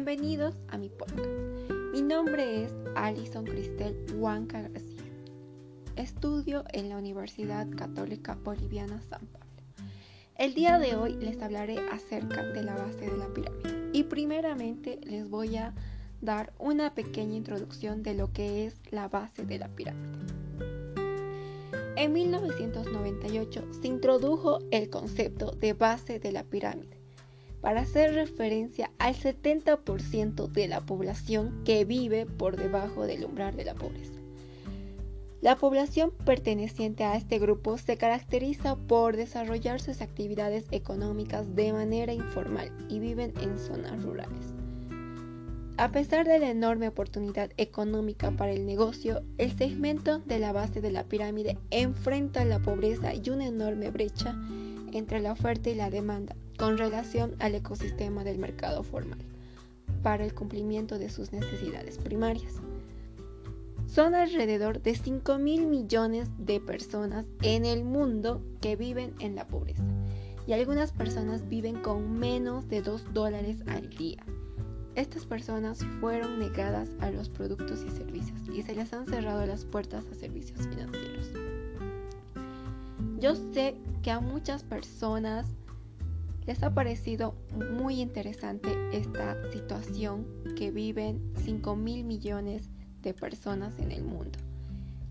Bienvenidos a mi podcast. Mi nombre es Alison Cristel Huanca García. Estudio en la Universidad Católica Boliviana San Pablo. El día de hoy les hablaré acerca de la base de la pirámide y primeramente les voy a dar una pequeña introducción de lo que es la base de la pirámide. En 1998 se introdujo el concepto de base de la pirámide para hacer referencia al 70% de la población que vive por debajo del umbral de la pobreza. La población perteneciente a este grupo se caracteriza por desarrollar sus actividades económicas de manera informal y viven en zonas rurales. A pesar de la enorme oportunidad económica para el negocio, el segmento de la base de la pirámide enfrenta la pobreza y una enorme brecha entre la oferta y la demanda con relación al ecosistema del mercado formal para el cumplimiento de sus necesidades primarias. Son alrededor de 5 mil millones de personas en el mundo que viven en la pobreza y algunas personas viven con menos de 2 dólares al día. Estas personas fueron negadas a los productos y servicios y se les han cerrado las puertas a servicios financieros. Yo sé que a muchas personas les ha parecido muy interesante esta situación que viven 5 mil millones de personas en el mundo.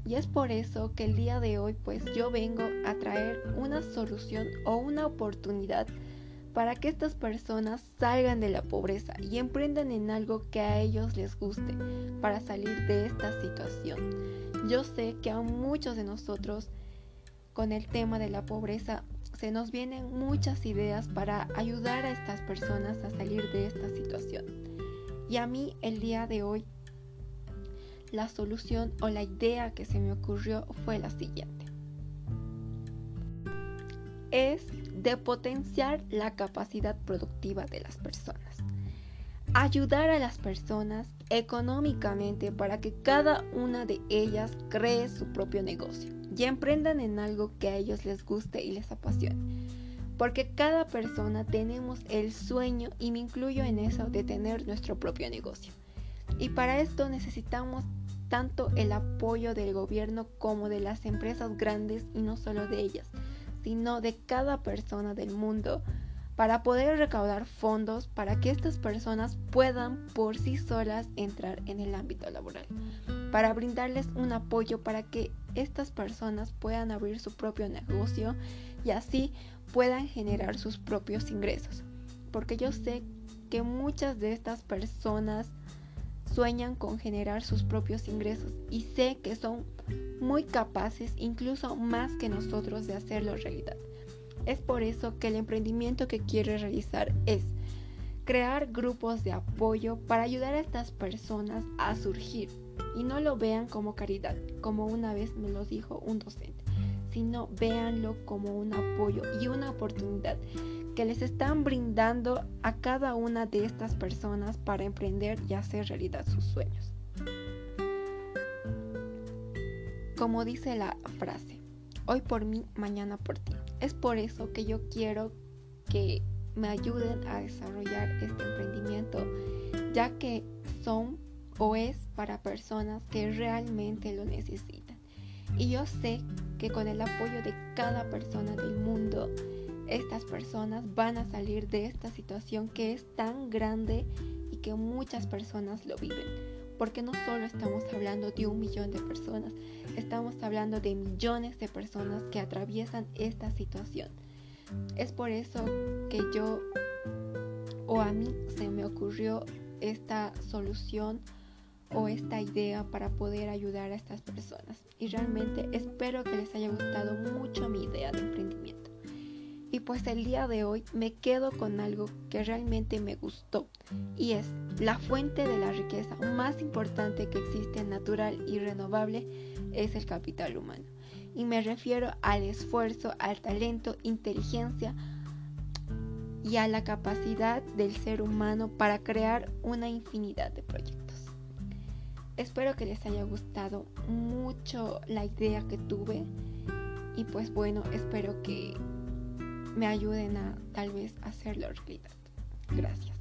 Y es por eso que el día de hoy pues yo vengo a traer una solución o una oportunidad para que estas personas salgan de la pobreza y emprendan en algo que a ellos les guste para salir de esta situación. Yo sé que a muchos de nosotros con el tema de la pobreza se nos vienen muchas ideas para ayudar a estas personas a salir de esta situación. Y a mí el día de hoy la solución o la idea que se me ocurrió fue la siguiente. Es de potenciar la capacidad productiva de las personas. Ayudar a las personas económicamente para que cada una de ellas cree su propio negocio y emprendan en algo que a ellos les guste y les apasione. Porque cada persona tenemos el sueño, y me incluyo en eso, de tener nuestro propio negocio. Y para esto necesitamos tanto el apoyo del gobierno como de las empresas grandes y no solo de ellas sino de cada persona del mundo para poder recaudar fondos para que estas personas puedan por sí solas entrar en el ámbito laboral, para brindarles un apoyo para que estas personas puedan abrir su propio negocio y así puedan generar sus propios ingresos. Porque yo sé que muchas de estas personas sueñan con generar sus propios ingresos y sé que son muy capaces, incluso más que nosotros, de hacerlo realidad. Es por eso que el emprendimiento que quiero realizar es crear grupos de apoyo para ayudar a estas personas a surgir y no lo vean como caridad, como una vez me lo dijo un docente, sino véanlo como un apoyo y una oportunidad que les están brindando a cada una de estas personas para emprender y hacer realidad sus sueños. Como dice la frase, hoy por mí, mañana por ti. Es por eso que yo quiero que me ayuden a desarrollar este emprendimiento, ya que son o es para personas que realmente lo necesitan. Y yo sé que con el apoyo de cada persona del mundo, estas personas van a salir de esta situación que es tan grande y que muchas personas lo viven. Porque no solo estamos hablando de un millón de personas, estamos hablando de millones de personas que atraviesan esta situación. Es por eso que yo o a mí se me ocurrió esta solución o esta idea para poder ayudar a estas personas. Y realmente espero que les haya gustado mucho mi idea de emprendimiento. Y pues el día de hoy me quedo con algo que realmente me gustó y es la fuente de la riqueza más importante que existe natural y renovable es el capital humano. Y me refiero al esfuerzo, al talento, inteligencia y a la capacidad del ser humano para crear una infinidad de proyectos. Espero que les haya gustado mucho la idea que tuve y pues bueno, espero que me ayuden a tal vez hacerlo realidad. Gracias.